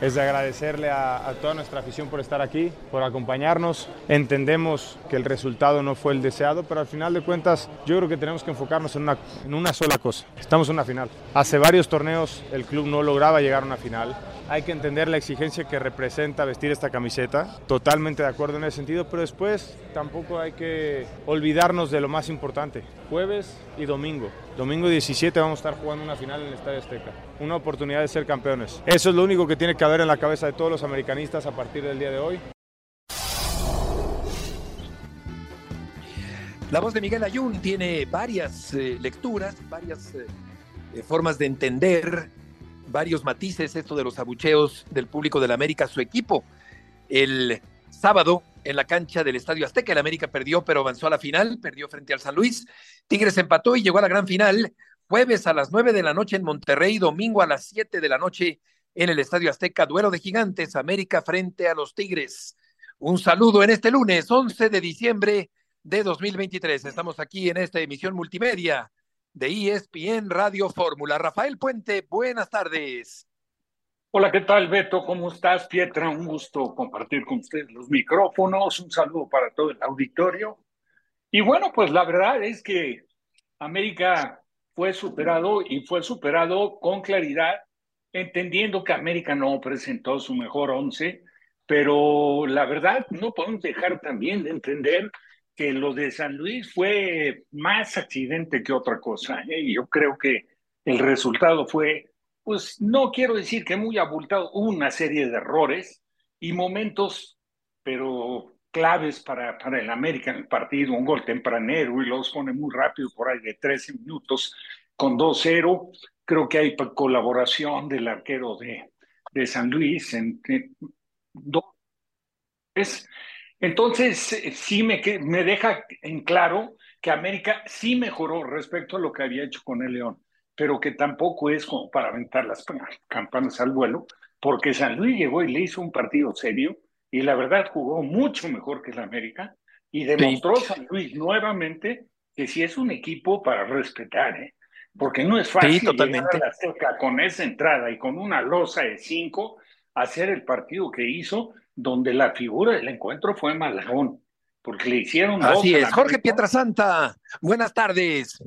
Es de agradecerle a, toda nuestra afición por estar aquí, por acompañarnos. Entendemos que el resultado no fue el deseado, pero al final de cuentas yo creo que tenemos que enfocarnos en una, en una sola cosa. Estamos en una final. Hace varios torneos el club no lograba llegar a una final. Hay que entender la exigencia que representa vestir esta camiseta. Totalmente de acuerdo en ese sentido, pero después tampoco hay que olvidarnos de lo más importante. Jueves y domingo. Domingo 17 vamos a estar jugando una final en el Estadio Azteca. Una oportunidad de ser campeones. Eso es lo único que tiene que haber en la cabeza de todos los americanistas a partir del día de hoy. La voz de Miguel Ayun tiene varias eh, lecturas, varias eh, formas de entender, varios matices esto de los abucheos del público del América su equipo. El sábado en la cancha del Estadio Azteca. El América perdió, pero avanzó a la final, perdió frente al San Luis. Tigres empató y llegó a la gran final. Jueves a las nueve de la noche en Monterrey, domingo a las siete de la noche en el Estadio Azteca, duelo de gigantes, América frente a los Tigres. Un saludo en este lunes, 11 de diciembre de 2023. Estamos aquí en esta emisión multimedia de ESPN Radio Fórmula. Rafael Puente, buenas tardes. Hola, ¿qué tal, Beto? ¿Cómo estás, Pietra? Un gusto compartir con ustedes los micrófonos. Un saludo para todo el auditorio. Y bueno, pues la verdad es que América fue superado y fue superado con claridad, entendiendo que América no presentó su mejor once, pero la verdad no podemos dejar también de entender que lo de San Luis fue más accidente que otra cosa. ¿eh? Yo creo que el resultado fue pues no quiero decir que muy abultado, una serie de errores y momentos, pero claves para, para el América en el partido, un gol tempranero y los pone muy rápido por ahí de 13 minutos con 2-0. Creo que hay colaboración del arquero de, de San Luis en, dos. Entonces, sí me, me deja en claro que América sí mejoró respecto a lo que había hecho con el León pero que tampoco es como para aventar las campanas al vuelo, porque San Luis llegó y le hizo un partido serio y la verdad jugó mucho mejor que el América y demostró San Luis nuevamente que sí es un equipo para respetar, ¿eh? porque no es fácil sí, totalmente. llegar a la con esa entrada y con una losa de cinco hacer el partido que hizo, donde la figura del encuentro fue Malagón, porque le hicieron Así es, Jorge Pietrasanta, buenas tardes.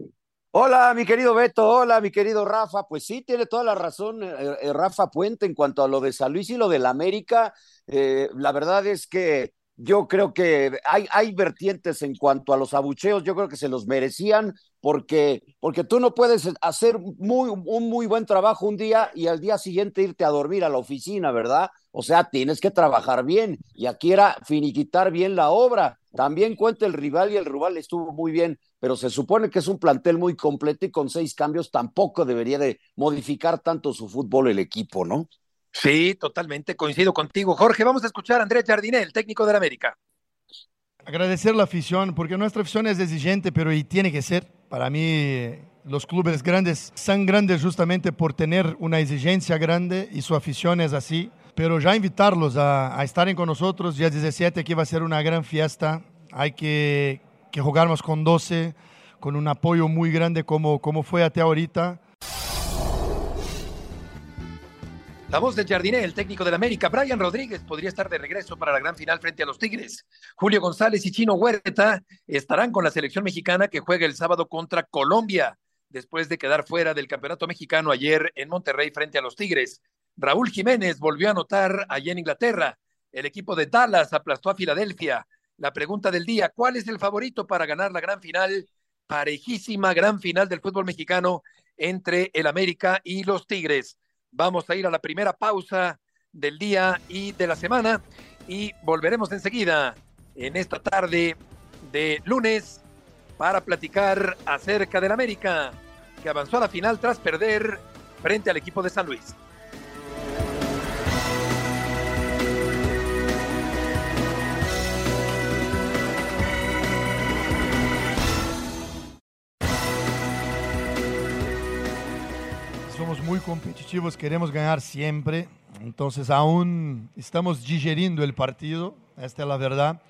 Hola, mi querido Beto, hola, mi querido Rafa. Pues sí, tiene toda la razón eh, eh, Rafa Puente en cuanto a lo de San Luis y lo del América. Eh, la verdad es que yo creo que hay, hay vertientes en cuanto a los abucheos, yo creo que se los merecían porque, porque tú no puedes hacer muy, un muy buen trabajo un día y al día siguiente irte a dormir a la oficina, ¿verdad? O sea, tienes que trabajar bien y aquí era finiquitar bien la obra. También cuenta el rival y el rival estuvo muy bien pero se supone que es un plantel muy completo y con seis cambios tampoco debería de modificar tanto su fútbol el equipo, ¿no? Sí, totalmente, coincido contigo. Jorge, vamos a escuchar a Andrés Jardiné, el técnico del América. Agradecer la afición, porque nuestra afición es exigente, pero y tiene que ser. Para mí, los clubes grandes son grandes justamente por tener una exigencia grande y su afición es así. Pero ya invitarlos a, a estar con nosotros, día 17 aquí va a ser una gran fiesta. Hay que que jugáramos con 12, con un apoyo muy grande como, como fue hasta ahorita. La voz de Jardiné, el técnico del América, Brian Rodríguez, podría estar de regreso para la gran final frente a los Tigres. Julio González y Chino Huerta estarán con la selección mexicana que juega el sábado contra Colombia, después de quedar fuera del campeonato mexicano ayer en Monterrey frente a los Tigres. Raúl Jiménez volvió a anotar allí en Inglaterra. El equipo de Dallas aplastó a Filadelfia la pregunta del día, ¿cuál es el favorito para ganar la gran final? Parejísima gran final del fútbol mexicano entre el América y los Tigres. Vamos a ir a la primera pausa del día y de la semana y volveremos enseguida en esta tarde de lunes para platicar acerca del América que avanzó a la final tras perder frente al equipo de San Luis. Muy competitivos, queremos ganar siempre. Entonces aún estamos digeriendo el partido, esta es la verdad.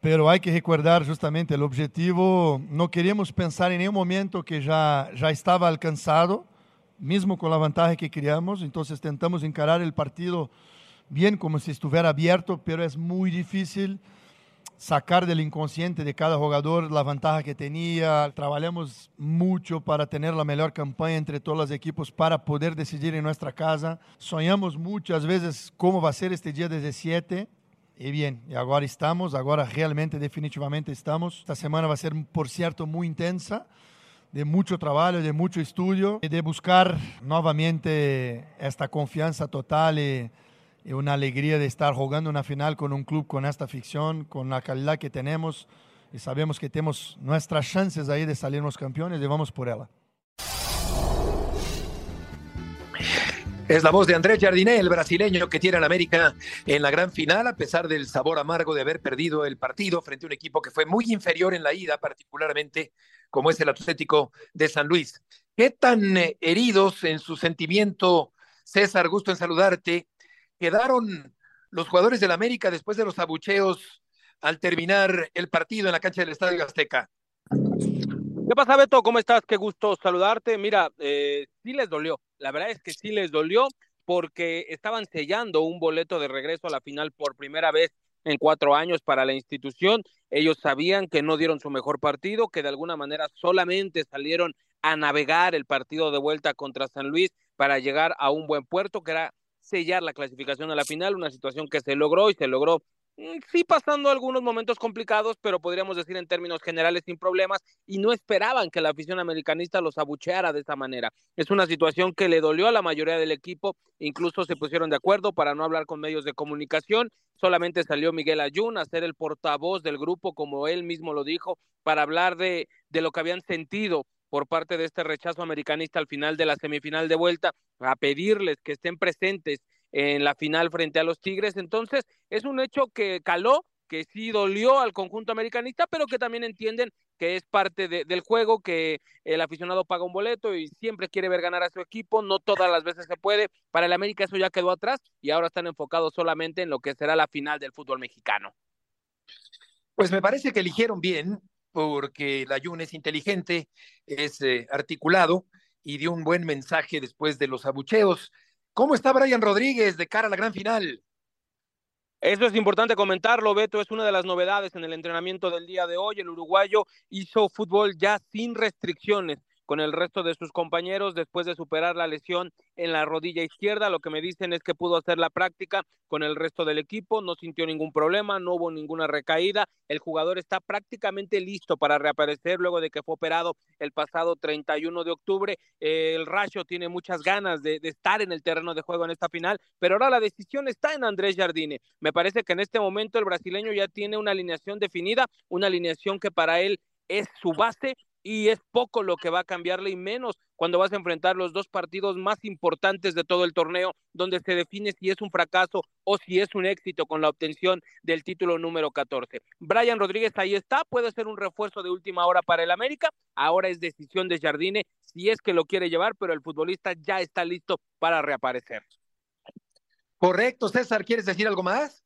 pero hay que recordar justamente el objetivo, no queríamos pensar en ningún momento que ya, ya estaba alcanzado, mismo con la ventaja que criamos, entonces tentamos encarar el partido bien como si estuviera abierto, pero es muy difícil sacar del inconsciente de cada jugador la ventaja que tenía. Trabajamos mucho para tener la mejor campaña entre todos los equipos para poder decidir en nuestra casa. Soñamos muchas veces cómo va a ser este día 17 y bien, y ahora estamos, ahora realmente, definitivamente estamos. Esta semana va a ser, por cierto, muy intensa, de mucho trabajo, de mucho estudio, y de buscar nuevamente esta confianza total y, y, una alegría de estar jugando una final con un club con esta ficción, con la calidad que tenemos, y sabemos que tenemos nuestras chances ahí de salirnos campeones y vamos por ella. Es la voz de Andrés Jardiné, el brasileño que tiene al América en la gran final, a pesar del sabor amargo de haber perdido el partido frente a un equipo que fue muy inferior en la ida, particularmente como es el Atlético de San Luis. ¿Qué tan eh, heridos en su sentimiento, César, gusto en saludarte, quedaron los jugadores del América después de los abucheos al terminar el partido en la cancha del Estadio Azteca? ¿Qué pasa, Beto? ¿Cómo estás? Qué gusto saludarte. Mira, eh, sí les dolió. La verdad es que sí les dolió porque estaban sellando un boleto de regreso a la final por primera vez en cuatro años para la institución. Ellos sabían que no dieron su mejor partido, que de alguna manera solamente salieron a navegar el partido de vuelta contra San Luis para llegar a un buen puerto, que era sellar la clasificación a la final, una situación que se logró y se logró Mm, sí pasando algunos momentos complicados, pero podríamos decir en términos generales sin problemas, y no esperaban que la afición americanista los abucheara de esta manera. Es una situación que le dolió a la mayoría del equipo, incluso se pusieron de acuerdo para no hablar con medios de comunicación, solamente salió Miguel Ayun a ser el portavoz del grupo, como él mismo lo dijo, para hablar de, de lo que habían sentido por parte de este rechazo americanista al final de la semifinal de vuelta, a pedirles que estén presentes en la final frente a los Tigres. Entonces, es un hecho que caló, que sí dolió al conjunto americanista, pero que también entienden que es parte de, del juego, que el aficionado paga un boleto y siempre quiere ver ganar a su equipo, no todas las veces se puede. Para el América eso ya quedó atrás y ahora están enfocados solamente en lo que será la final del fútbol mexicano. Pues me parece que eligieron bien, porque la Jun es inteligente, es eh, articulado y dio un buen mensaje después de los abucheos. ¿Cómo está Brian Rodríguez de cara a la gran final? Eso es importante comentarlo, Beto, es una de las novedades en el entrenamiento del día de hoy. El uruguayo hizo fútbol ya sin restricciones con el resto de sus compañeros después de superar la lesión en la rodilla izquierda. Lo que me dicen es que pudo hacer la práctica con el resto del equipo, no sintió ningún problema, no hubo ninguna recaída. El jugador está prácticamente listo para reaparecer luego de que fue operado el pasado 31 de octubre. el Rayo tiene muchas ganas de, de, estar en el terreno de juego en esta final, pero ahora la decisión está en Andrés Jardine. Me parece que en este momento el brasileño ya tiene una alineación definida, una alineación que para él es su base y es poco lo que va a cambiarle y menos cuando vas a enfrentar los dos partidos más importantes de todo el torneo, donde se define si es un fracaso o si es un éxito con la obtención del título número 14. Brian Rodríguez ahí está, puede ser un refuerzo de última hora para el América, ahora es decisión de Jardine si es que lo quiere llevar, pero el futbolista ya está listo para reaparecer. Correcto, César, ¿quieres decir algo más?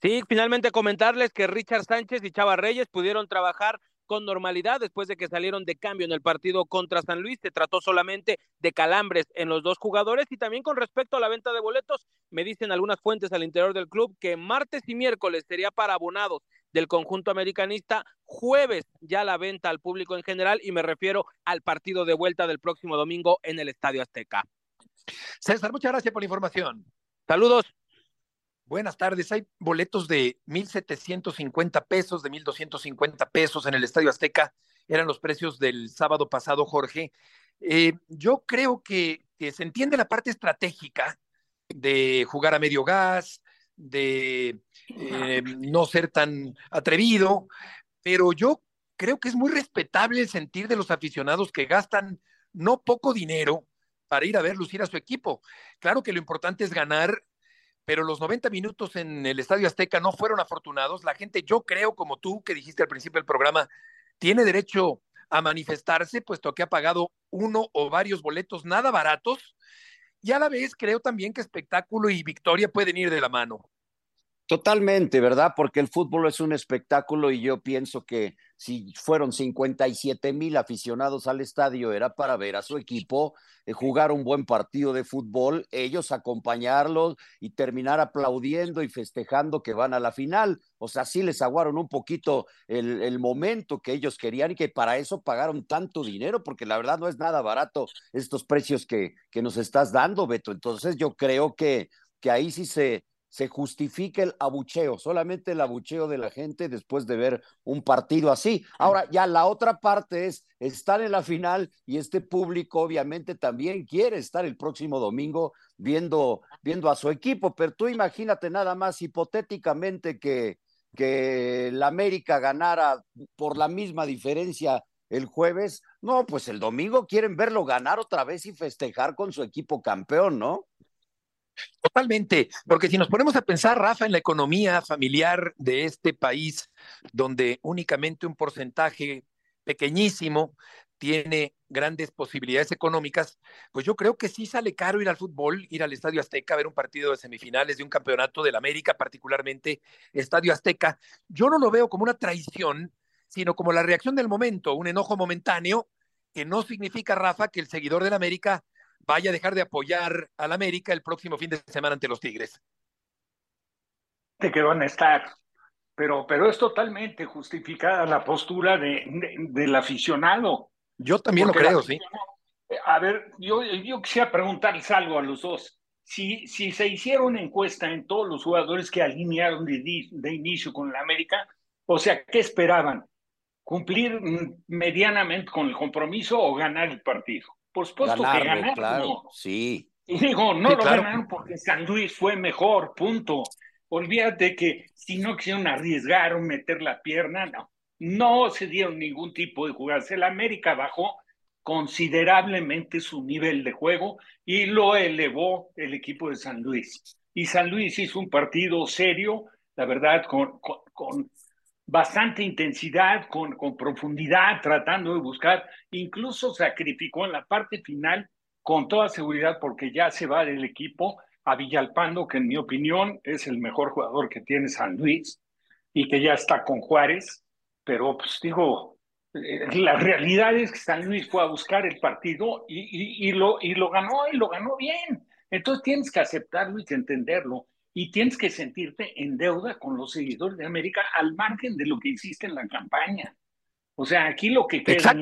Sí, finalmente comentarles que Richard Sánchez y Chava Reyes pudieron trabajar con normalidad después de que salieron de cambio en el partido contra San Luis. Se trató solamente de calambres en los dos jugadores y también con respecto a la venta de boletos, me dicen algunas fuentes al interior del club que martes y miércoles sería para abonados del conjunto americanista, jueves ya la venta al público en general y me refiero al partido de vuelta del próximo domingo en el Estadio Azteca. César, muchas gracias por la información. Saludos. Buenas tardes. Hay boletos de 1.750 pesos, de 1.250 pesos en el Estadio Azteca. Eran los precios del sábado pasado, Jorge. Eh, yo creo que, que, se entiende la parte estratégica de jugar a medio gas, de eh, no ser tan atrevido, pero yo creo que es muy respetable el sentir de los aficionados que gastan no poco dinero para ir a ver lucir a su equipo. Claro que lo importante es ganar pero los 90 minutos en el Estadio Azteca no fueron afortunados. La gente, yo creo, como tú que dijiste al principio del programa, tiene derecho a manifestarse, puesto que ha pagado uno o varios boletos nada baratos. Y a la vez creo también que espectáculo y victoria pueden ir de la mano. Totalmente, ¿verdad? Porque el fútbol es un espectáculo y yo pienso que si fueron 57 mil aficionados al estadio era para ver a su equipo eh, jugar un buen partido de fútbol, ellos acompañarlos y terminar aplaudiendo y festejando que van a la final. O sea, sí les aguaron un poquito el, el momento que ellos querían y que para eso pagaron tanto dinero, porque la verdad no es nada barato estos precios que, que nos estás dando, Beto. Entonces yo creo que, que ahí sí se, se justifica el abucheo, solamente el abucheo de la gente después de ver un partido así. Ahora, ya la otra parte es estar en la final y este público obviamente también quiere estar el próximo domingo viendo, viendo a su equipo, pero tú imagínate nada más hipotéticamente que, que la América ganara por la misma diferencia el jueves, no, pues el domingo quieren verlo ganar otra vez y festejar con su equipo campeón, ¿no? Totalmente, porque si nos ponemos a pensar, Rafa, en la economía familiar de este país, donde únicamente un porcentaje pequeñísimo tiene grandes posibilidades económicas, pues yo creo que sí sale caro ir al fútbol, ir al Estadio Azteca, ver un partido de semifinales de un campeonato de la América, particularmente Estadio Azteca. Yo no lo veo como una traición, sino como la reacción del momento, un enojo momentáneo, que no significa, Rafa, que el seguidor de la América vaya a dejar de apoyar al América el próximo fin de semana ante los Tigres. De que van a estar, pero, pero es totalmente justificada la postura de, de, del aficionado. Yo también lo creo, sí. A ver, yo, yo quisiera preguntarles algo a los dos. Si, si se hiciera una encuesta en todos los jugadores que alinearon de, de inicio con la América, o sea, ¿qué esperaban? ¿Cumplir medianamente con el compromiso o ganar el partido? Por supuesto que ganaron. claro, sí. Y digo, no Sí, lo claro. ganaron porque San Luis fue mejor, punto. Olvídate que si no quisieron arriesgar o meter la pierna, no. No se dieron ningún tipo de jugadas. El América bajó considerablemente su nivel de juego y lo elevó el equipo de San Luis. Y San Luis hizo un partido serio, la verdad, con, con, con bastante intensidad, con, con, profundidad, tratando de buscar, incluso sacrificó en la parte final con toda seguridad porque ya se va del equipo a Villalpando, que en mi opinión es el mejor jugador que tiene San Luis y que ya está con Juárez, pero pues digo, eh, la realidad es que San Luis fue a buscar el partido y, y, lo, y lo ganó y lo ganó bien. Entonces tienes que aceptarlo y entenderlo y tienes que sentirte en deuda con los seguidores de América al margen de lo que hiciste en la campaña. O sea, aquí lo que queda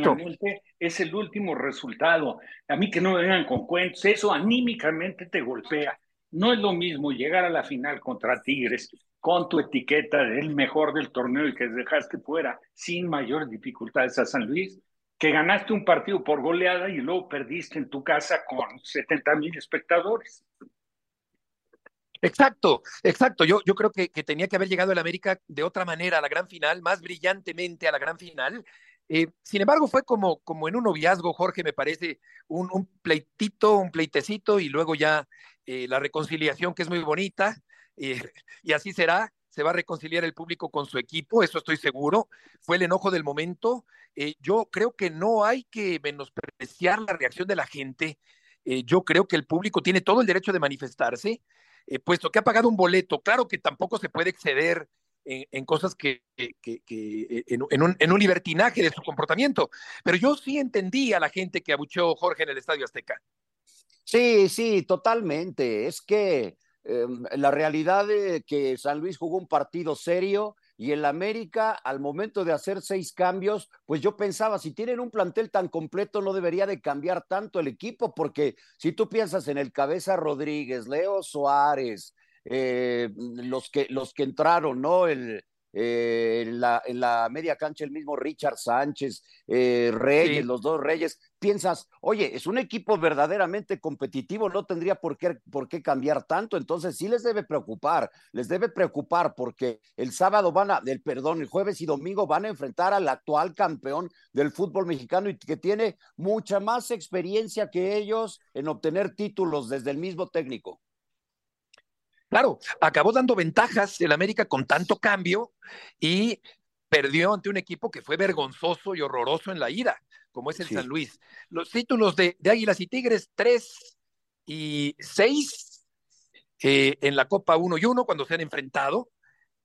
es el último resultado. A mí que no me vengan con cuentos, eso anímicamente te golpea. No es lo mismo llegar a la final contra Tigres con tu etiqueta del mejor del torneo y que dejaste fuera sin mayor dificultades a San Luis, que ganaste un partido por goleada y luego perdiste en tu casa con 70 mil espectadores. Exacto, exacto. Yo, yo creo que, que, tenía que haber llegado el América de otra manera a la gran final, más brillantemente a la gran final. Eh, sin embargo, fue como, como en un noviazgo, Jorge, me parece, un, un pleitito, un pleitecito y luego ya eh, la reconciliación, que es muy bonita, y así será. Se va a reconciliar el público con su equipo, eso estoy seguro. Fue el enojo del momento. Eh, yo creo que no hay que menospreciar la reacción de la gente. Eh, yo creo que el público tiene todo el derecho de manifestarse eh, puesto que ha pagado un boleto, claro que tampoco se puede exceder en, cosas que, que en, un, libertinaje de su comportamiento, pero yo sí entendí a la gente que abucheó Jorge en el Estadio Azteca. Sí, sí, totalmente. Es que eh, la realidad de que San Luis jugó un partido serio y el América, al momento de hacer seis cambios, pues yo pensaba, si tienen un plantel tan completo, no debería de cambiar tanto el equipo, porque si tú piensas en el Cabeza Rodríguez, Leo Suárez, eh, los, que, los que entraron, ¿no? El, eh, en, la, en, la, media cancha el mismo Richard Sánchez, eh, Reyes, sí. los dos Reyes, piensas, oye, es un equipo verdaderamente competitivo, no tendría por qué, por qué cambiar tanto, entonces sí les debe preocupar, les debe preocupar porque el sábado van a, el perdón, el jueves y domingo van a enfrentar al actual campeón del fútbol mexicano y que tiene mucha más experiencia que ellos en obtener títulos desde el mismo técnico. Claro, acabó dando ventajas el América con tanto cambio y perdió ante un equipo que fue vergonzoso y horroroso en la ida, como es el sí. San Luis. Los títulos de, de, Águilas y Tigres, 3 y 6 eh, en la Copa 1 y 1 cuando se han enfrentado.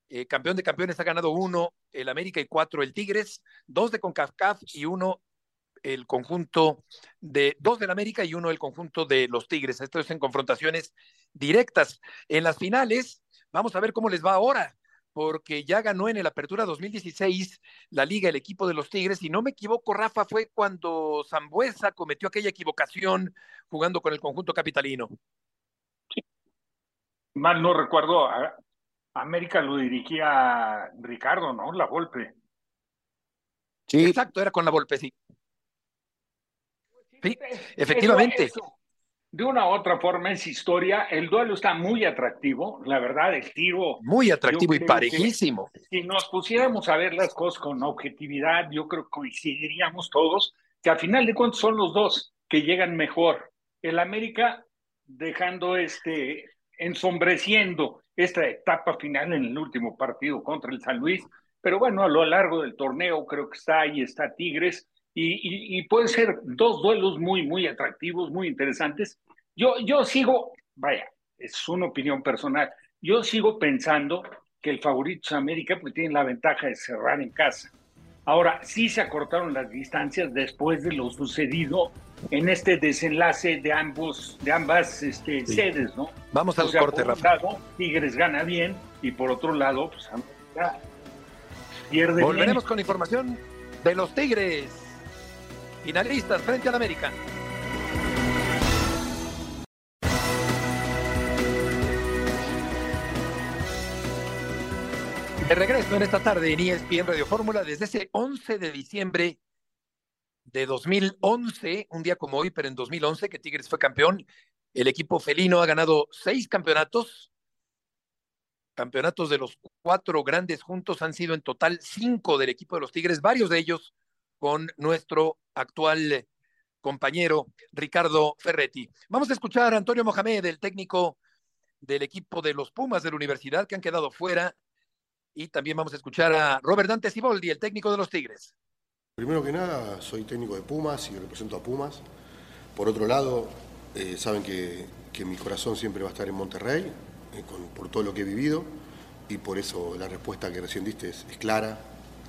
Eh, campeón de campeones ha ganado uno el América y cuatro el Tigres, dos de CONCACAF y uno el conjunto de dos del América y uno el conjunto de los Tigres. Esto es en confrontaciones directas. En las finales, vamos a ver cómo les va ahora, porque ya ganó en el Apertura 2016 la liga el equipo de los Tigres. Si no me equivoco, Rafa, fue cuando Zambuesa cometió aquella equivocación jugando con el conjunto capitalino. Mal no recuerdo, América lo dirigía Ricardo, ¿no? La Volpe. Sí. Exacto, era con la Volpe, sí. Sí, efectivamente. de una u otra forma es historia. El duelo está muy atractivo, la verdad, el tiro. Muy atractivo y parejísimo. Si nos pusiéramos a ver las cosas con objetividad, yo creo que coincidiríamos todos que al final de cuentas son los dos que llegan mejor. El América dejando este, ensombreciendo esta etapa final en el último partido contra el San Luis. Pero bueno, a lo largo del torneo creo que está ahí, está Tigres, y, y, pueden ser dos duelos muy, muy atractivos, muy interesantes. Yo, yo sigo, vaya, es una opinión personal, yo sigo pensando que el favorito es América porque tiene la ventaja de cerrar en casa. Ahora, sí se acortaron las distancias después de lo sucedido en este desenlace de ambos, de ambas este, sedes, ¿no? Vamos al corte, por Rafa. Un lado, Tigres gana bien y por otro lado, pues América pierde Volveremos con información de los Tigres. Finalistas frente al América. De regreso en esta tarde en ESPN Radio Fórmula desde ese 11 de diciembre de 2011, un día como hoy, pero en 2011 que Tigres fue campeón, el equipo felino ha ganado seis campeonatos. Campeonatos de los cuatro grandes juntos han sido en total cinco del equipo de los Tigres, varios de ellos con nuestro actual compañero Ricardo Ferretti. Vamos a escuchar a Antonio Mohamed, el técnico del equipo de los Pumas de la universidad que han quedado fuera y también vamos a escuchar a Robert Dante Siboldi, el técnico de los Tigres. Primero que nada, soy técnico de Pumas y represento a Pumas. Por otro lado, eh, saben que, mi corazón siempre va a estar en Monterrey, eh, por todo lo que he vivido, y por eso la respuesta que recién diste es, clara.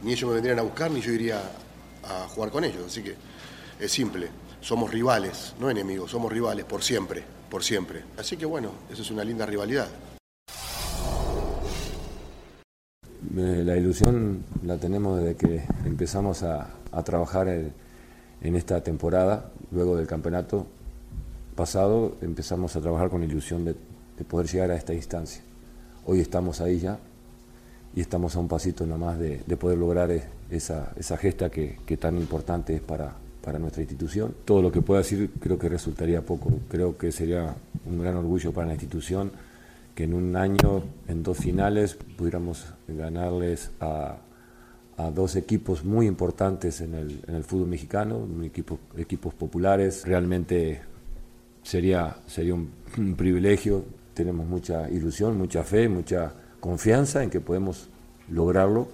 Ni ellos me vendrían a buscar, ni yo iría a jugar con ellos. Así que es simple, somos rivales, no enemigos, somos rivales por siempre, por siempre. Así que bueno, eso es una linda rivalidad. La ilusión la tenemos desde que empezamos a, trabajar en, esta temporada, luego del campeonato pasado, empezamos a trabajar con la ilusión de, poder llegar a esta instancia. Hoy estamos ahí ya y estamos a un pasito nomás de, de poder lograr esa, esa gesta que, tan importante es para, para nuestra institución. Todo lo que pueda decir creo que resultaría poco, creo que sería un gran orgullo para la institución que en un año, en dos finales, pudiéramos ganarles a, dos equipos muy importantes en el, en el fútbol mexicano, equipo, equipos populares. Realmente sería, sería un, privilegio, tenemos mucha ilusión, mucha fe, mucha confianza en que podemos lograrlo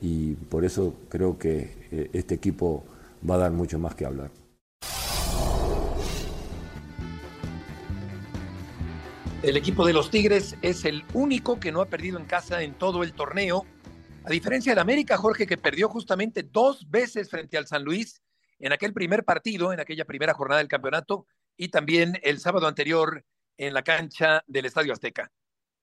y por eso creo que eh, este equipo va a dar mucho más que hablar. El equipo de los Tigres es el único que no ha perdido en casa en todo el torneo. A diferencia del América, Jorge, que perdió justamente dos veces frente al San Luis en aquel primer partido, en aquella primera jornada del campeonato, y también el sábado anterior en la cancha del Estadio Azteca.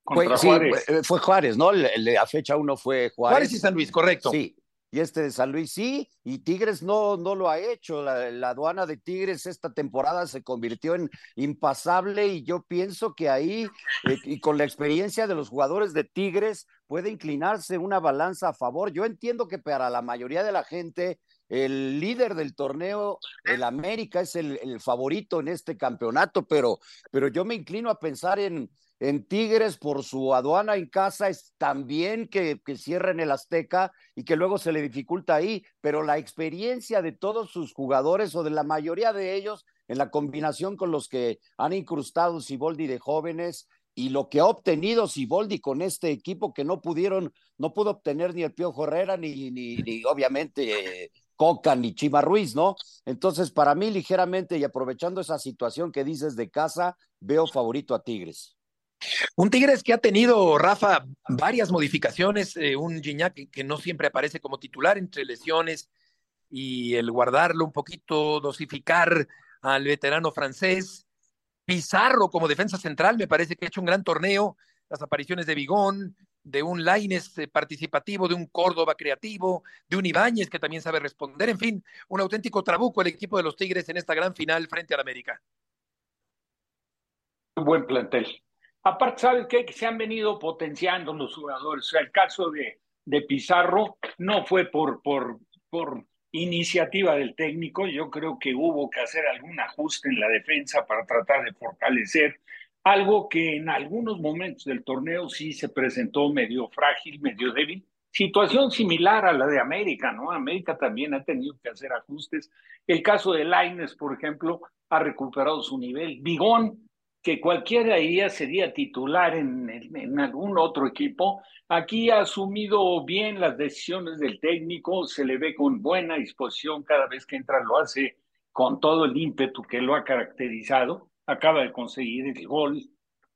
Fue, fue Juárez, ¿no? La fecha uno fue Juárez. Juárez y San Luis, correcto. Sí, y este de San Luis sí, y Tigres no, no lo ha hecho. La, aduana de Tigres esta temporada se convirtió en impasable y yo pienso que ahí, eh, y con la experiencia de los jugadores de Tigres, puede inclinarse una balanza a favor. Yo entiendo que para la mayoría de la gente, el líder del torneo, el América, es el, el favorito en este campeonato, pero, pero yo me inclino a pensar en en Tigres por su aduana en casa es también que, que cierren el Azteca y que luego se le dificulta ahí, pero la experiencia de todos sus jugadores o de la mayoría de ellos en la combinación con los que han incrustado Siboldi de jóvenes y lo que ha obtenido Siboldi con este equipo que no pudieron, no pudo obtener ni el Piojo Herrera ni, ni, obviamente Coca ni Chima Ruiz, ¿no? Entonces, para mí, ligeramente y aprovechando esa situación que dices de casa, veo favorito a Tigres. Un Tigres que ha tenido, Rafa, varias modificaciones, eh, un Gignac que, no siempre aparece como titular entre lesiones y el guardarlo un poquito, dosificar al veterano francés. Pizarro como defensa central, me parece que ha hecho un gran torneo, las apariciones de Bigón, de un Laines eh, participativo, de un Córdoba creativo, de un Ibáñez que también sabe responder, en fin, un auténtico trabuco el equipo de los Tigres en esta gran final frente al América. Un buen plantel. Aparte, ¿sabes qué? Que se han venido potenciando los jugadores. O sea, el caso de, de Pizarro no fue por, por, por iniciativa del técnico. Yo creo que hubo que hacer algún ajuste en la defensa para tratar de fortalecer algo que en algunos momentos del torneo sí se presentó medio frágil, medio débil. Situación similar a la de América, ¿no? América también ha tenido que hacer ajustes. El caso de Laines, por ejemplo, ha recuperado su nivel. Bigón que cualquiera de ellas sería titular en, en, algún otro equipo. Aquí ha asumido bien las decisiones del técnico, se le ve con buena disposición cada vez que entra, lo hace con todo el ímpetu que lo ha caracterizado. Acaba de conseguir el gol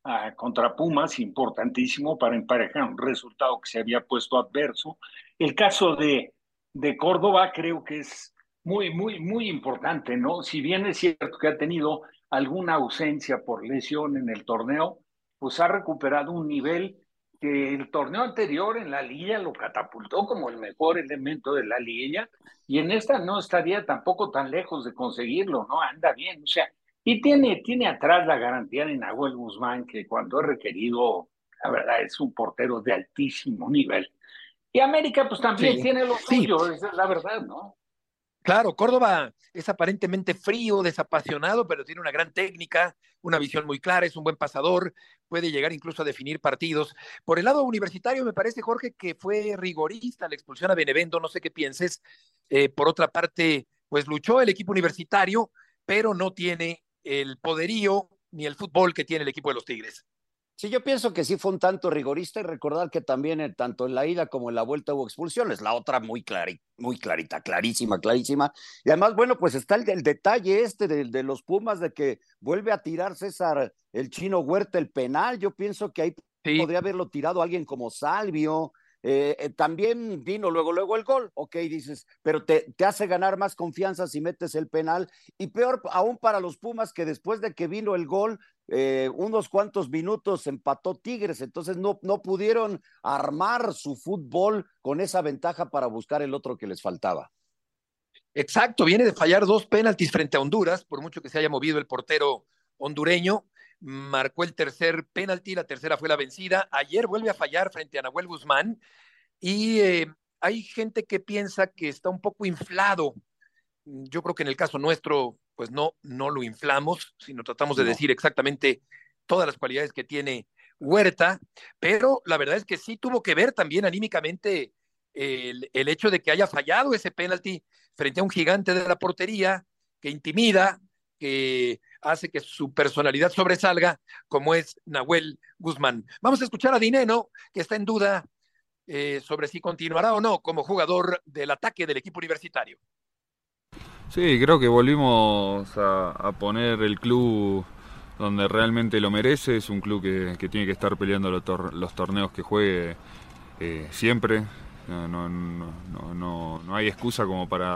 uh, contra Pumas, importantísimo para emparejar un resultado que se había puesto adverso. El caso de, de Córdoba creo que es muy, muy, muy importante, ¿no? Si bien es cierto que ha tenido alguna ausencia por lesión en el torneo, pues ha recuperado un nivel que el torneo anterior en la liga lo catapultó como el mejor elemento de la liga y en esta no estaría tampoco tan lejos de conseguirlo, ¿no? Anda bien, o sea, y tiene, tiene atrás la garantía de Nahuel Guzmán, que cuando es requerido, la verdad, es un portero de altísimo nivel. Y América, pues también tiene lo suyo, esa es la verdad, ¿no? Claro, Córdoba es aparentemente frío, desapasionado, pero tiene una gran técnica, una visión muy clara, es un buen pasador, puede llegar incluso a definir partidos. Por el lado universitario, me parece, Jorge, que fue rigorista la expulsión a Benevento, no sé qué pienses. Eh, por otra parte, pues luchó el equipo universitario, pero no tiene el poderío ni el fútbol que tiene el equipo de los Tigres. Sí, yo pienso que sí fue un tanto rigorista y recordar que también eh, tanto en la ida como en la vuelta hubo expulsiones. La otra muy, muy clarita, clarísima, clarísima. Y además, bueno, pues está el, el detalle este de, de, los Pumas de que vuelve a tirar César el chino Huerta el penal. Yo pienso que ahí podría haberlo tirado alguien como Salvio, eh, eh, también vino luego, luego el gol, ok, dices, pero te, te, hace ganar más confianza si metes el penal y peor aún para los Pumas que después de que vino el gol, eh, unos cuantos minutos empató Tigres, entonces no, no pudieron armar su fútbol con esa ventaja para buscar el otro que les faltaba. Exacto, viene de fallar dos penaltis frente a Honduras, por mucho que se haya movido el portero hondureño, marcó el tercer penalti, la tercera fue la vencida. Ayer vuelve a fallar frente a Nahuel Guzmán y eh, hay gente que piensa que está un poco inflado. Yo creo que en el caso nuestro, pues no, no lo inflamos, sino tratamos de decir exactamente todas las cualidades que tiene Huerta, pero la verdad es que sí tuvo que ver también anímicamente el, el hecho de que haya fallado ese penalti frente a un gigante de la portería que intimida, que hace que su personalidad sobresalga, como es Nahuel Guzmán. Vamos a escuchar a Dineno, que está en duda eh, sobre si continuará o no como jugador del ataque del equipo universitario. Sí, creo que volvimos a, poner el club donde realmente lo merece. Es un club que, tiene que estar peleando los, torneos que juegue eh, siempre. No, no, no, no, hay excusa como para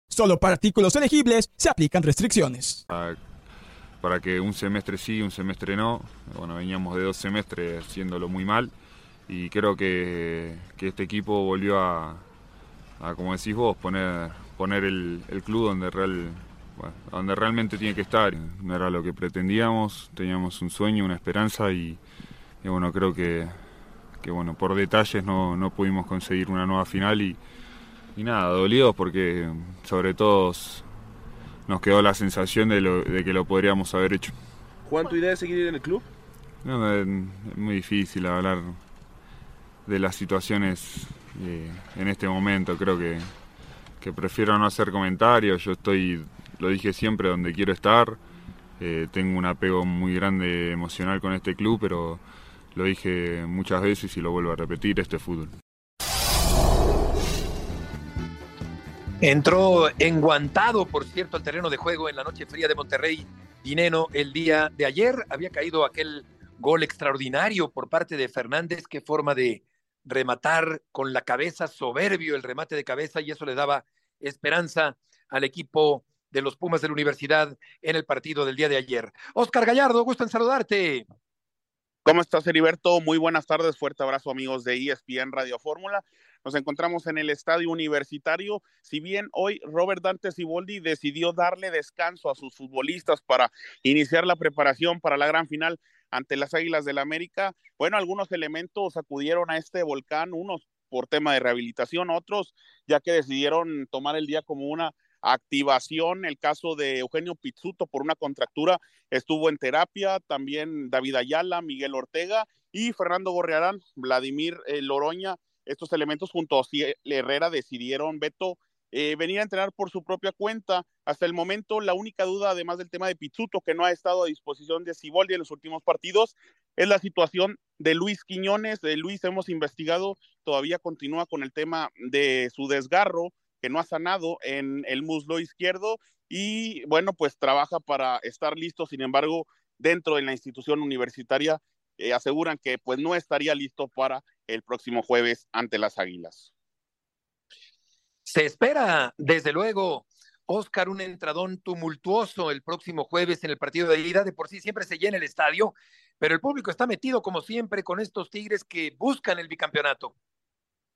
Solo para artículos elegibles se aplican restricciones. Para, que un semestre sí, un semestre no. Bueno, veníamos de dos semestres haciéndolo muy mal y creo que, este equipo volvió a, como decís vos, poner, poner el, club donde, real, donde realmente tiene que estar. No era lo que pretendíamos, teníamos un sueño, una esperanza y, bueno, creo que, bueno, por detalles no, no, pudimos conseguir una nueva final y, y nada, dolidos porque sobre todo nos quedó la sensación de, lo, de que lo podríamos haber hecho. ¿Cuánto tu idea de seguir en el club? No, es muy difícil hablar de las situaciones eh, en este momento. Creo que, que, prefiero no hacer comentarios. Yo estoy, lo dije siempre, donde quiero estar. Eh, tengo un apego muy grande emocional con este club, pero lo dije muchas veces y lo vuelvo a repetir, este fútbol. Entró enguantado, por cierto, al terreno de juego en la noche fría de Monterrey, Dineno, el día de ayer. Había caído aquel gol extraordinario por parte de Fernández, qué forma de rematar con la cabeza, soberbio el remate de cabeza, y eso le daba esperanza al equipo de los Pumas de la Universidad en el partido del día de ayer. Oscar Gallardo, gusto en saludarte. ¿Cómo estás, Heriberto? Muy buenas tardes, fuerte abrazo amigos de ESPN Radio Fórmula. Nos encontramos en el estadio universitario. Si bien hoy Robert Dante Siboldi decidió darle descanso a sus futbolistas para iniciar la preparación para la gran final ante las Águilas del América, bueno, algunos elementos acudieron a este volcán, unos por tema de rehabilitación, otros ya que decidieron tomar el día como una activación. El caso de Eugenio Pizzuto por una contractura estuvo en terapia, también David Ayala, Miguel Ortega y Fernando Gorrearán, Vladimir eh, Loroña. Estos elementos junto a Herrera decidieron, Beto, eh, venir a entrenar por su propia cuenta. Hasta el momento, la única duda, además del tema de Pizzuto, que no ha estado a disposición de Ciboldi en los últimos partidos, es la situación de Luis Quiñones. De Luis hemos investigado, todavía continúa con el tema de su desgarro, que no ha sanado en el muslo izquierdo y bueno, pues trabaja para estar listo, sin embargo, dentro de la institución universitaria eh, aseguran que pues no estaría listo para el próximo jueves ante las Águilas. Se espera, desde luego, Oscar, un entradón tumultuoso el próximo jueves en el partido de ida. De por sí siempre se llena el estadio, pero el público está metido como siempre con estos Tigres que buscan el bicampeonato.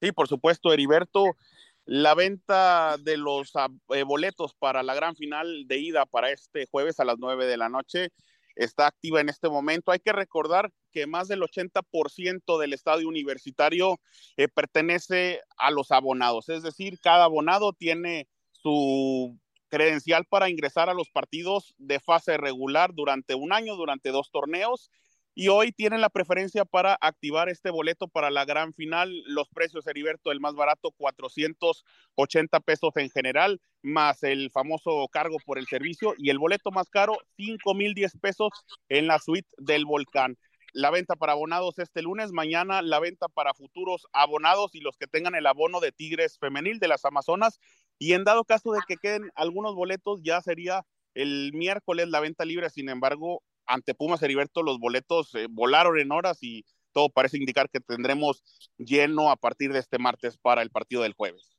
Sí, por supuesto, Heriberto. La venta de los ah, eh, boletos para la gran final de ida para este jueves a las 9 de la noche está activa en este momento. Hay que recordar que más del 80% del estadio universitario eh, pertenece a los abonados, es decir, cada abonado tiene su credencial para ingresar a los partidos de fase regular durante un año, durante dos torneos y hoy tienen la preferencia para activar este boleto para la gran final. Los precios, Heriberto, el más barato, 480 pesos en general, más el famoso cargo por el servicio, y el boleto más caro, 5,010 pesos en la suite del volcán. La venta para abonados este lunes, mañana la venta para futuros abonados y los que tengan el abono de Tigres Femenil de las Amazonas. Y en dado caso de que queden algunos boletos, ya sería el miércoles la venta libre. Sin embargo, ante Pumas Heriberto los boletos eh, volaron en horas y todo parece indicar que tendremos lleno a partir de este martes para el partido del jueves.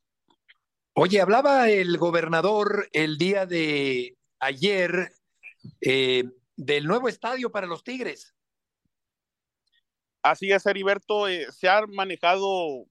Oye, hablaba el gobernador el día de ayer eh, del nuevo estadio para los Tigres. Así es, Heriberto, eh, se han manejado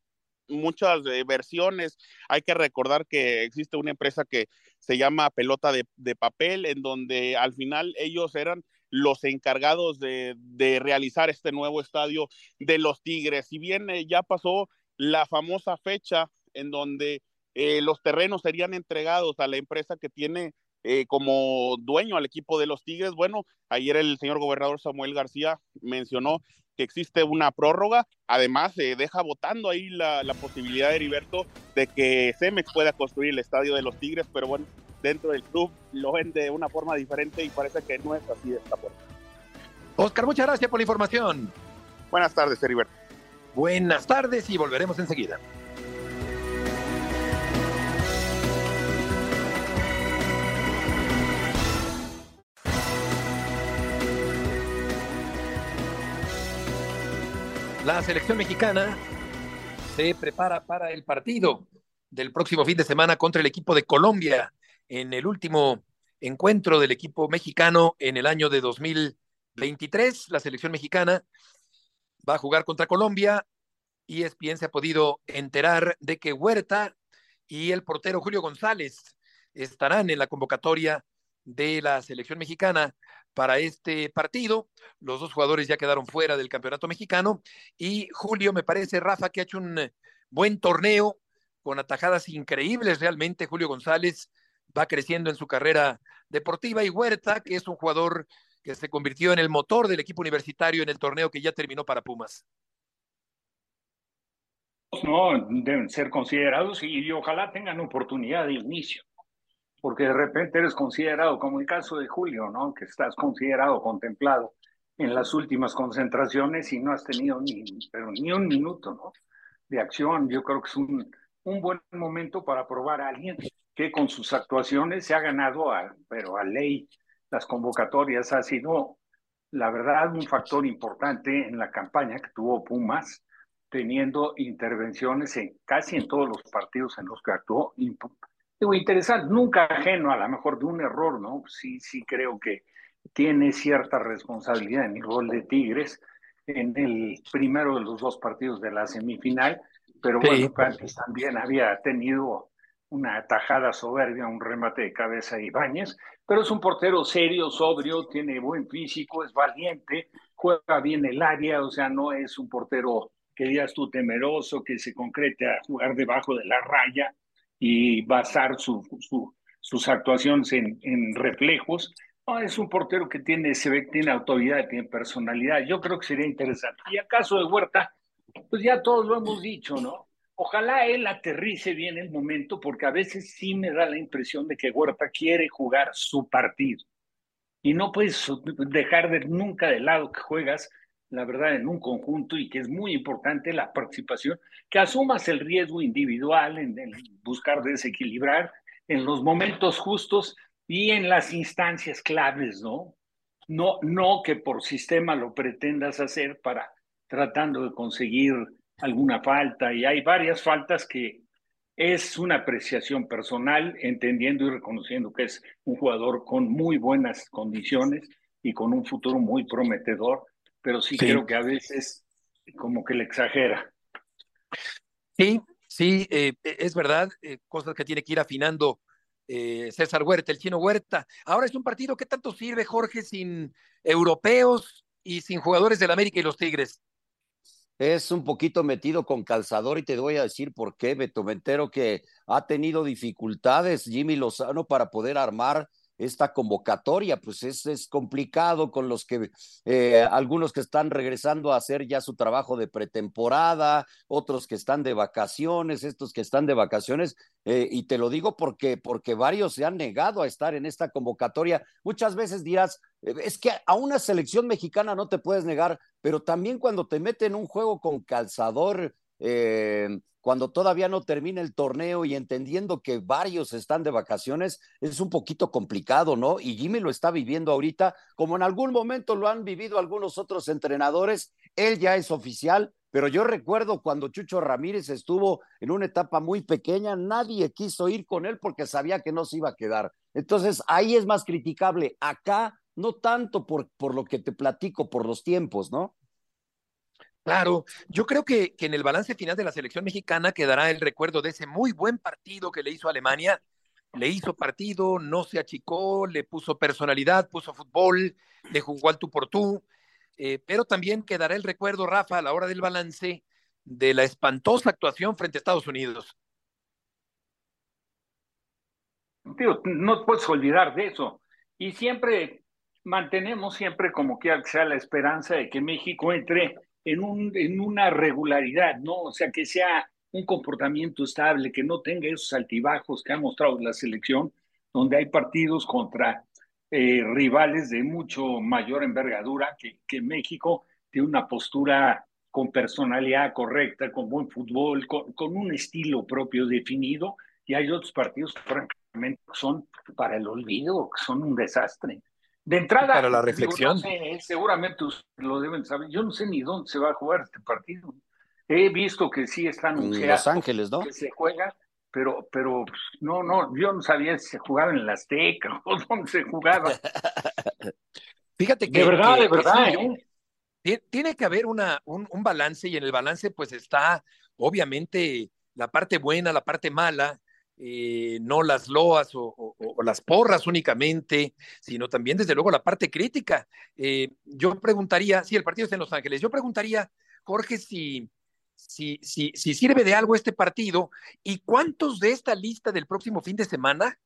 muchas versiones. Hay que recordar que existe una empresa que se llama Pelota de, de Papel, en donde al final ellos eran los encargados de, realizar este nuevo estadio de los Tigres. Si bien eh, ya pasó la famosa fecha en donde eh, los terrenos serían entregados a la empresa que tiene eh, como dueño al equipo de los Tigres, bueno, ayer el señor gobernador Samuel García mencionó que existe una prórroga. Además, se deja votando ahí la, la posibilidad de Heriberto de que Cemex pueda construir el estadio de los Tigres, pero bueno, dentro del club lo ven de una forma diferente y parece que no es así de esta forma. Oscar, muchas gracias por la información. Buenas tardes, Heriberto. Buenas tardes y volveremos enseguida. La selección mexicana se prepara para el partido del próximo fin de semana contra el equipo de Colombia en el último encuentro del equipo mexicano en el año de 2023. La selección mexicana va a jugar contra Colombia y ESPN se ha podido enterar de que Huerta y el portero Julio González estarán en la convocatoria de la selección mexicana para este partido. Los dos jugadores ya quedaron fuera del campeonato mexicano y Julio, me parece, Rafa, que ha hecho un buen torneo con atajadas increíbles realmente. Julio González va creciendo en su carrera deportiva y Huerta, que es un jugador que se convirtió en el motor del equipo universitario en el torneo que ya terminó para Pumas. No, deben ser considerados y, ojalá tengan oportunidad de inicio, porque de repente eres considerado, como el caso de Julio, ¿no? Que estás considerado, contemplado en las últimas concentraciones y no has tenido ni, pero ni un minuto, ¿no? De acción. Yo creo que es un, un buen momento para probar a alguien que con sus actuaciones se ha ganado, a, pero a ley las convocatorias ha sido, la verdad, un factor importante en la campaña que tuvo Pumas, teniendo intervenciones en casi en todos los partidos en los que actuó. Digo, interesante, nunca ajeno a lo mejor de un error, ¿no? Sí, sí creo que tiene cierta responsabilidad en el gol de Tigres en el primero de los dos partidos de la semifinal, pero bueno, también había tenido una tajada soberbia, un remate de cabeza de Ibáñez, pero es un portero serio, sobrio, tiene buen físico, es valiente, juega bien el área, o sea, no es un portero que digas tú temeroso, que se concrete a jugar debajo de la raya y basar su, sus actuaciones en, en reflejos. No, es un portero que tiene, se ve tiene autoridad, tiene personalidad. Yo creo que sería interesante. Y acaso de Huerta, pues ya todos lo hemos dicho, ¿no? Ojalá él aterrice bien el momento, porque a veces sí me da la impresión de que Huerta quiere jugar su partido. Y no puedes dejar de, nunca de lado que juegas, la verdad, en un conjunto y que es muy importante la participación, que asumas el riesgo individual en, en buscar desequilibrar en los momentos justos y en las instancias claves, ¿no? No, no que por sistema lo pretendas hacer para tratando de conseguir alguna falta y hay varias faltas que es una apreciación personal, entendiendo y reconociendo que es un jugador con muy buenas condiciones y con un futuro muy prometedor, pero sí, creo que a veces como que le exagera. Sí, sí, eh, es verdad, eh, cosas que tiene que ir afinando eh, César Huerta, el chino Huerta. Ahora es un partido que tanto sirve, Jorge, sin europeos y sin jugadores del América y los Tigres es un poquito metido con calzador y te voy a decir por qué, Beto. Me que ha tenido dificultades Jimmy Lozano para poder armar esta convocatoria, pues es, es complicado con los que eh, algunos que están regresando a hacer ya su trabajo de pretemporada, otros que están de vacaciones, estos que están de vacaciones, eh, y te lo digo porque, porque varios se han negado a estar en esta convocatoria. Muchas veces dirás, eh, es que a una selección mexicana no te puedes negar, pero también cuando te meten un juego con calzador, eh, cuando todavía no termina el torneo y entendiendo que varios están de vacaciones, es un poquito complicado, ¿no? Y Jimmy lo está viviendo ahorita, como en algún momento lo han vivido algunos otros entrenadores, él ya es oficial, pero yo recuerdo cuando Chucho Ramírez estuvo en una etapa muy pequeña, nadie quiso ir con él porque sabía que no se iba a quedar. Entonces ahí es más criticable. Acá no tanto por, por lo que te platico, por los tiempos, ¿no? Claro, yo creo que, en el balance final de la selección mexicana quedará el recuerdo de ese muy buen partido que le hizo Alemania. Le hizo partido, no se achicó, le puso personalidad, puso fútbol, le jugó al tú por tú. Eh, pero también quedará el recuerdo, Rafa, a la hora del balance de la espantosa actuación frente a Estados Unidos. Tío, no puedes olvidar de eso. Y siempre mantenemos siempre como que sea la esperanza de que México entre en, un, en una regularidad, ¿no? O sea, que sea un comportamiento estable, que no tenga esos altibajos que ha mostrado la selección, donde hay partidos contra eh, rivales de mucho mayor envergadura que, que México, tiene una postura con personalidad correcta, con buen fútbol, con, con, un estilo propio definido, y hay otros partidos que francamente son para el olvido, que son un desastre. De entrada, para la reflexión. seguramente lo deben saber. Yo no sé ni dónde se va a jugar este partido. He visto que sí están en Los Ángeles, ¿no? Que se juega, pero, pero no, no, yo no sabía si se jugaba en la Azteca o dónde se jugaba. Fíjate que. De verdad, de verdad. ¿eh? Tiene que haber una, un, un balance y en el balance, pues está obviamente la parte buena, la parte mala eh, no las loas o, las porras únicamente, sino también desde luego la parte crítica. Eh, yo preguntaría, si el partido está en Los Ángeles, yo preguntaría, Jorge, si, si, si, si sirve de algo este partido y cuántos de esta lista del próximo fin de semana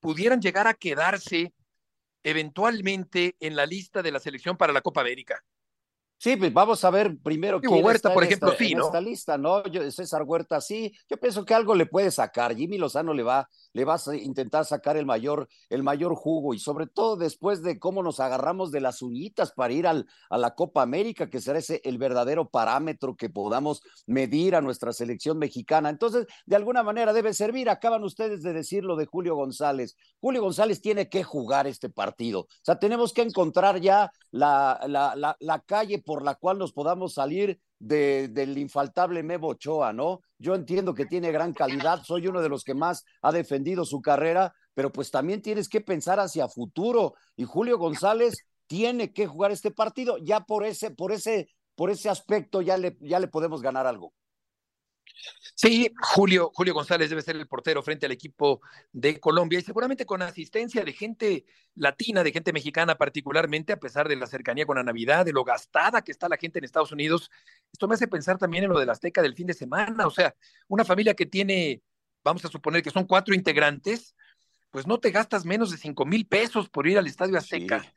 pudieran llegar a quedarse eventualmente en la lista de la selección para la Copa América. Sí, pues vamos a ver primero quién Huerta, está por ejemplo, esta, sí, ¿no? esta lista, ¿no? César Huerta sí. Yo pienso que algo le puede sacar. Jimmy Lozano le va, le va a intentar sacar el mayor, el mayor jugo y sobre todo después de cómo nos agarramos de las uñitas para ir al, a la Copa América, que será ese el verdadero parámetro que podamos medir a nuestra selección mexicana. Entonces, de alguna manera debe servir. Acaban ustedes de decir lo de Julio González. Julio González tiene que jugar este partido. O sea, tenemos que encontrar ya la, la, la, la calle por por la cual nos podamos salir de, del infaltable Memo Ochoa, ¿no? Yo entiendo que tiene gran calidad, soy uno de los que más ha defendido su carrera, pero pues también tienes que pensar hacia futuro y Julio González tiene que jugar este partido, ya por ese, por ese, por ese aspecto ya le, ya le podemos ganar algo. Sí, Julio, Julio González debe ser el portero frente al equipo de Colombia y seguramente con asistencia de gente latina, de gente mexicana particularmente, a pesar de la cercanía con la Navidad, de lo gastada que está la gente en Estados Unidos. Esto me hace pensar también en lo de la Azteca del fin de semana, o sea, una familia que tiene, vamos a suponer que son cuatro integrantes, pues no te gastas menos de cinco mil pesos por ir al Estadio Azteca.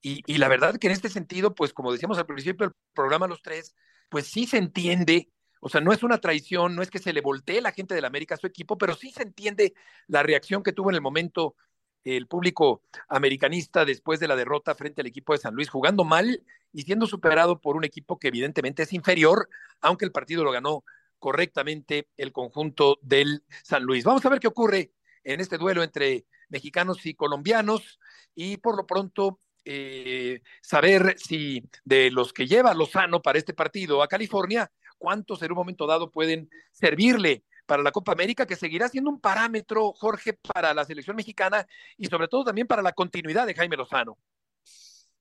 Y, y la verdad que en este sentido, pues como decíamos al principio del programa los tres, pues sí se entiende o sea, no es una traición, no es que se le voltee la gente de la América a su equipo, pero sí se entiende la reacción que tuvo en el momento el público americanista después de la derrota frente al equipo de San Luis, jugando mal y siendo superado por un equipo que evidentemente es inferior, aunque el partido lo ganó correctamente el conjunto del San Luis. Vamos a ver qué ocurre en este duelo entre mexicanos y colombianos y por lo pronto eh, saber si de los que lleva Lozano para este partido a California, cuántos en un momento dado pueden servirle para la Copa América, que seguirá siendo un parámetro, Jorge, para la selección mexicana y sobre todo también para la continuidad de Jaime Lozano.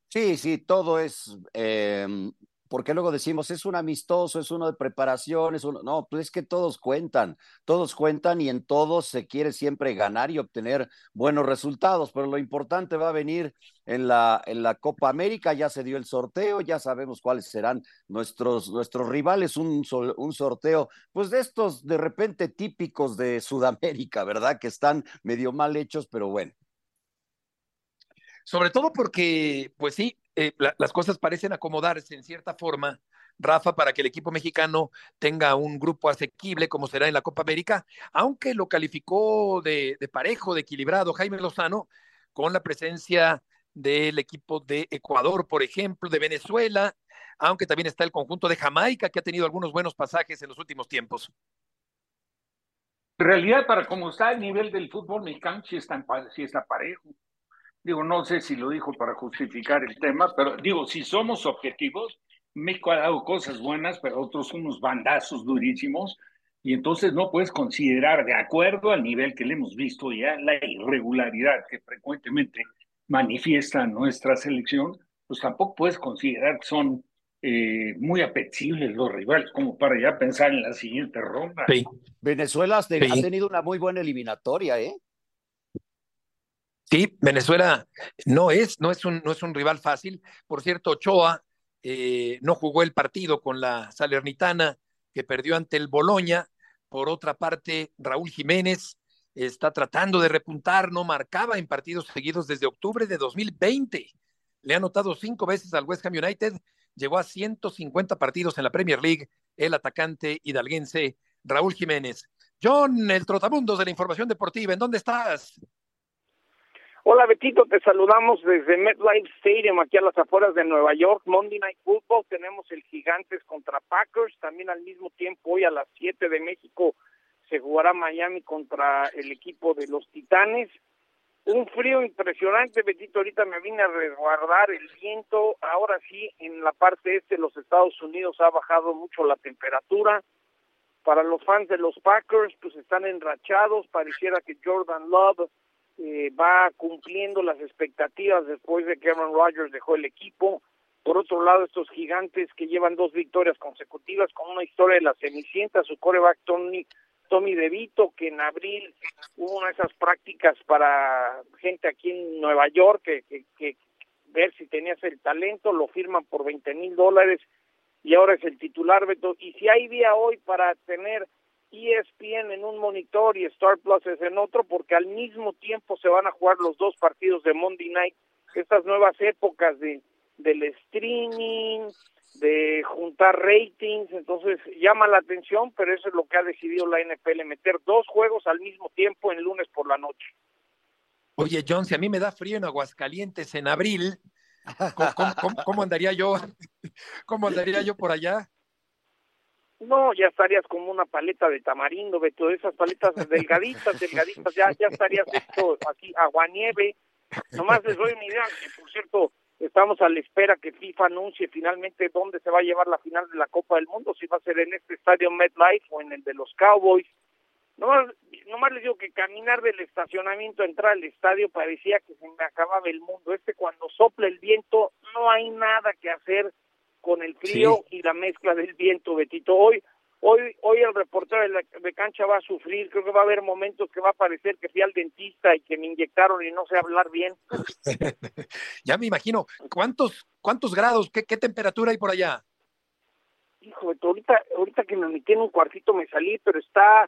Sí, sí, todo es eh, porque luego decimos, es un amistoso, es uno de preparación, es uno, no, pues es que todos cuentan, todos cuentan y en todos se quiere siempre ganar y obtener buenos resultados, pero lo importante va a venir en la, en la Copa América, ya se dio el sorteo, ya sabemos cuáles serán nuestros, nuestros rivales, un, un sorteo, pues de estos de repente típicos de Sudamérica, ¿verdad? Que están medio mal hechos, pero bueno. Sobre todo porque, pues sí, eh, las cosas parecen acomodarse en cierta forma, Rafa, para que el equipo mexicano tenga un grupo asequible como será en la Copa América, aunque lo calificó de, parejo, de equilibrado Jaime Lozano, con la presencia del equipo de Ecuador, por ejemplo, de Venezuela, aunque también está el conjunto de Jamaica, que ha tenido algunos buenos pasajes en los últimos tiempos. En realidad, para cómo está el nivel del fútbol mexicano, sí está, sí está parejo. Digo, no sé si lo dijo para justificar el tema, pero digo, si somos objetivos, México ha dado cosas buenas, pero otros unos bandazos durísimos, y entonces no puedes considerar, de acuerdo al nivel que le hemos visto ya, la irregularidad que frecuentemente manifiesta nuestra selección, pues tampoco puedes considerar que son eh, muy apetecibles los rivales, como para ya pensar en la siguiente ronda. Venezuela ha tenido una muy buena eliminatoria, ¿eh? Sí, Venezuela no es, no es un, no es un rival fácil. Por cierto, Ochoa eh, no jugó el partido con la Salernitana que perdió ante el Boloña. Por otra parte, Raúl Jiménez está tratando de repuntar, no marcaba en partidos seguidos desde octubre de 2020. Le ha anotado cinco veces al West Ham United, llegó a 150 partidos en la Premier League, el atacante hidalguense Raúl Jiménez. John, el trotamundos de la información deportiva, ¿en dónde estás? Hola Betito, te saludamos desde MetLife Stadium, aquí a las afueras de Nueva York. Monday Night Football, tenemos el Gigantes contra Packers, también al mismo tiempo hoy a las 7 de México se jugará Miami contra el equipo de los Titanes. Un frío impresionante, Betito, ahorita me vine a resguardar el viento, ahora sí, en la parte este de los Estados Unidos ha bajado mucho la temperatura. Para los fans de los Packers, pues están enrachados, pareciera que Jordan Love eh, va cumpliendo las expectativas después de que Aaron Rodgers dejó el equipo. Por otro lado, estos gigantes que llevan dos victorias consecutivas con una historia de la Cenicienta, su coreback Tony, Tommy DeVito, que en abril hubo una de esas prácticas para gente aquí en Nueva York, que, que, ver si tenías el talento, lo firman por 20 mil dólares y ahora es el titular, Beto. Y si hay día hoy para tener ESPN en un monitor y Star Plus es en otro, porque al mismo tiempo se van a jugar los dos partidos de Monday Night, estas nuevas épocas de del streaming, de juntar ratings, entonces llama la atención, pero eso es lo que ha decidido la NFL, meter dos juegos al mismo tiempo en lunes por la noche. Oye, John, si a mí me da frío en Aguascalientes en abril, ¿cómo, andaría yo? ¿Cómo andaría yo por allá? No, ya estarías como una paleta de tamarindo, Beto, esas paletas delgaditas, delgaditas, ya, ya estarías hecho así, aguanieve. Nomás les doy una idea, que por cierto, estamos a la espera que FIFA anuncie finalmente dónde se va a llevar la final de la Copa del Mundo, si va a ser en este estadio MetLife o en el de los Cowboys. Nomás, nomás les digo que caminar del estacionamiento a entrar al estadio parecía que se me acababa el mundo. Este cuando sopla el viento no hay nada que hacer con el frío y la mezcla del viento, Betito. Hoy hoy hoy el reportero de, cancha va a sufrir, creo que va a haber momentos que va a parecer que fui al dentista y que me inyectaron y no sé hablar bien. ya me imagino. ¿Cuántos cuántos grados, qué, qué temperatura hay por allá? Hijo, ahorita ahorita que me metí en un cuartito me salí, pero está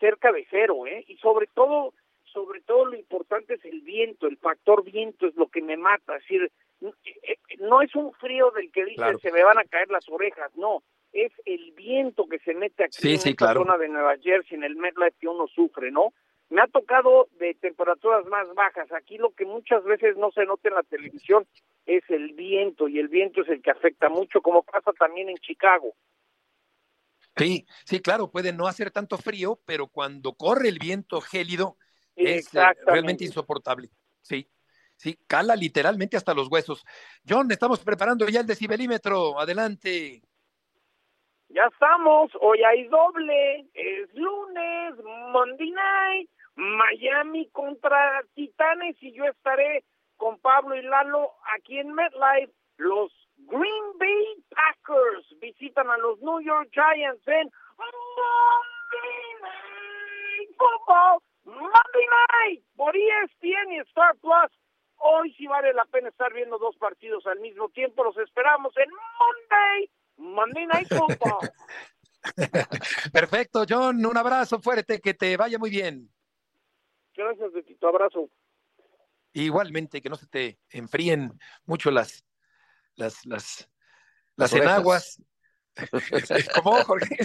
cerca de cero, ¿eh? Y sobre todo, sobre todo lo importante es el viento, el factor viento es lo que me mata, es decir, eh, no es un frío del que dicen se me van a caer las orejas, no, es el viento que se mete aquí en esta zona de Nueva Jersey, en el MetLife que uno sufre, ¿no? Me ha tocado de temperaturas más bajas. Aquí lo que muchas veces no se nota en la televisión es el viento y el viento es el que afecta mucho, como pasa también en Chicago. Sí, sí, claro, puede no hacer tanto frío, pero cuando corre el viento gélido es realmente insoportable. Sí, sí, cala literalmente hasta los huesos. John, estamos preparando ya el decibelímetro. Adelante. Ya estamos, hoy hay doble, es lunes, Monday night, Miami contra Titanes y yo estaré con Pablo y Lalo aquí en MetLife. Los Green Bay Packers visitan a los New York Giants en Monday Night Football, Monday Night, por ESPN y Star Plus. Hoy sí vale la pena estar viendo dos partidos al mismo tiempo. Los esperamos en Monday, Monday Night Football. Perfecto, John. Un abrazo fuerte, que te vaya muy bien. Gracias, Betito. Abrazo. Igualmente, que no se te enfríen mucho las las, las, las, enaguas. ¿Cómo, Jorge?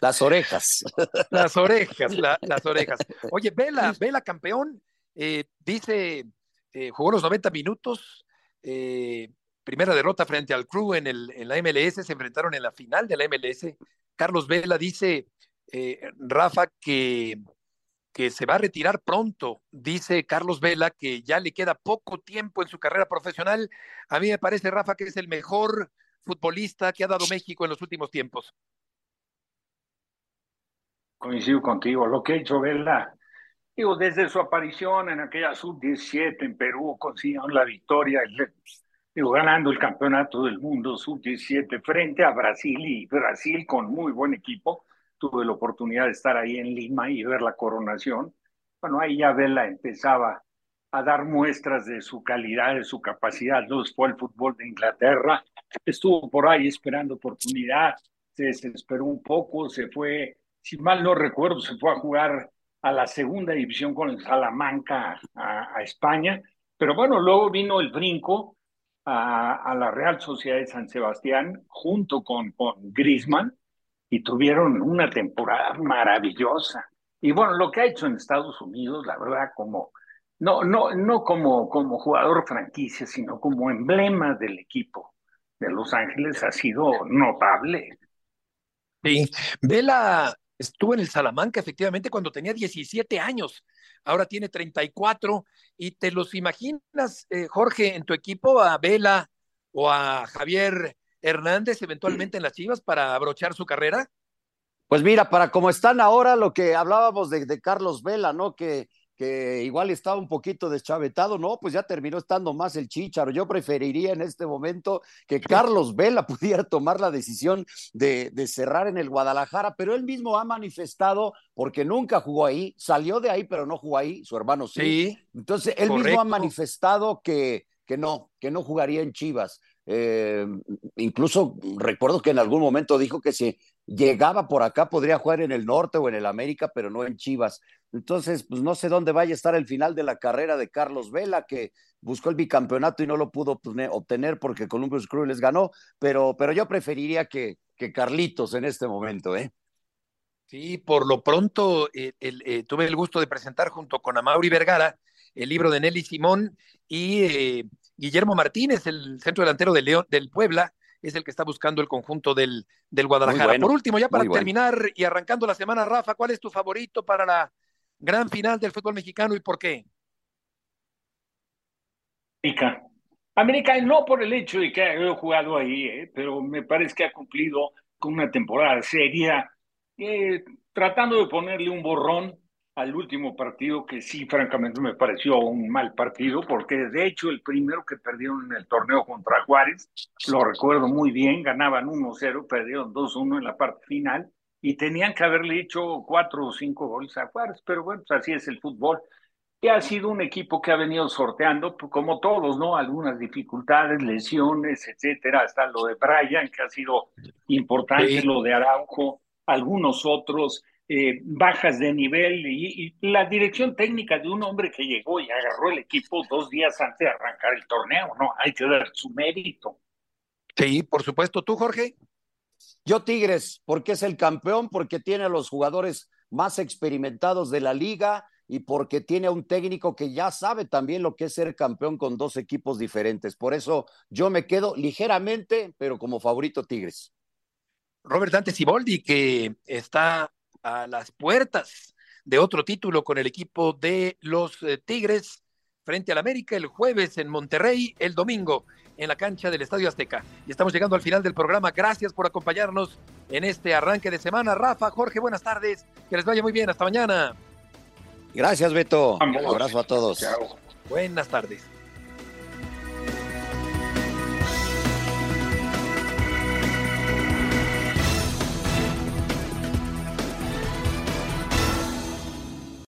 Las orejas. Las orejas, las orejas. Oye, Vela, Vela campeón, eh, dice, eh, jugó los 90 minutos, eh, primera derrota frente al Crew en, el, en la MLS, se enfrentaron en la final de la MLS. Carlos Vela dice, Rafa, que que se va a retirar pronto. Dice Carlos Vela que ya le queda poco tiempo en su carrera profesional. A mí me parece, Rafa, que es el mejor futbolista que ha dado México en los últimos tiempos. Coincido contigo. Lo que ha hecho Vela, digo, desde su aparición en aquella sub-17 en Perú, consiguieron la victoria, digo, ganando el campeonato del mundo sub-17 frente a Brasil y Brasil con muy buen equipo tuve la oportunidad de estar ahí en Lima y ver la coronación. Bueno, ahí ya Vela empezaba a dar muestras de su calidad, de su capacidad. Luego fue el fútbol de Inglaterra, estuvo por ahí esperando oportunidad, se desesperó un poco, se fue, si mal no recuerdo, se fue a jugar a la segunda división con el Salamanca a, España, pero bueno, luego vino el brinco a, la Real Sociedad de San Sebastián junto con, Griezmann, y tuvieron una temporada maravillosa. Y bueno, lo que ha hecho en Estados Unidos, la verdad, como no, no, no como, como jugador franquicia, sino como emblema del equipo de Los Ángeles, ha sido notable. Sí, Vela estuvo en el Salamanca efectivamente cuando tenía 17 años, ahora tiene 34, y te los imaginas, eh, Jorge, en tu equipo a Vela o a Javier Hernández eventualmente en las Chivas para abrochar su carrera? Pues mira, para como están ahora, lo que hablábamos de, Carlos Vela, ¿no? Que, que igual estaba un poquito deschavetado, no, pues ya terminó estando más el Chicharo. Yo preferiría en este momento que Carlos Vela pudiera tomar la decisión de, de, cerrar en el Guadalajara, pero él mismo ha manifestado, porque nunca jugó ahí, salió de ahí, pero no jugó ahí, su hermano sí. sí Entonces, él correcto. mismo ha manifestado que, que no, que no jugaría en Chivas. Eh, incluso recuerdo que en algún momento dijo que si llegaba por acá podría jugar en el norte o en el América, pero no en Chivas. Entonces, pues no sé dónde vaya a estar el final de la carrera de Carlos Vela, que buscó el bicampeonato y no lo pudo obtener porque Columbus Crew les ganó, pero, pero yo preferiría que, que Carlitos en este momento, ¿eh? Sí, por lo pronto eh, eh, tuve el gusto de presentar junto con Amauri Vergara el libro de Nelly Simón y eh, Guillermo Martínez, el centro delantero del León, del Puebla, es el que está buscando el conjunto del, del Guadalajara. Bueno, Por último, ya para terminar bueno. y arrancando la semana, Rafa, ¿cuál es tu favorito para la gran final del fútbol mexicano y por qué? América. América no por el hecho de que haya jugado ahí, eh, pero me parece que ha cumplido con una temporada seria, eh, tratando de ponerle un borrón al último partido que sí, francamente, me pareció un mal partido, porque de hecho el primero que perdieron en el torneo contra Juárez, lo recuerdo muy bien, ganaban 1-0, perdieron 2-1 en la parte final y tenían que haberle hecho cuatro o cinco goles a Juárez, pero bueno, pues así es el fútbol. Y ha sido un equipo que ha venido sorteando, pues, como todos, ¿no? Algunas dificultades, lesiones, etcétera, hasta lo de Brian, que ha sido importante, sí. lo de Araujo, algunos otros, eh, bajas de nivel y, y, la dirección técnica de un hombre que llegó y agarró el equipo dos días antes de arrancar el torneo, ¿no? Hay que dar su mérito. Sí, por supuesto. ¿Tú, Jorge? Yo Tigres, porque es el campeón, porque tiene a los jugadores más experimentados de la liga y porque tiene a un técnico que ya sabe también lo que es ser campeón con dos equipos diferentes. Por eso yo me quedo ligeramente, pero como favorito Tigres. Robert Dante Siboldi, que está a las puertas de otro título con el equipo de los eh, Tigres frente al América el jueves en Monterrey, el domingo en la cancha del Estadio Azteca. Y estamos llegando al final del programa. Gracias por acompañarnos en este arranque de semana. Rafa, Jorge, buenas tardes. Que les vaya muy bien. Hasta mañana. Gracias, Beto. Un abrazo a todos. Chao. Buenas tardes.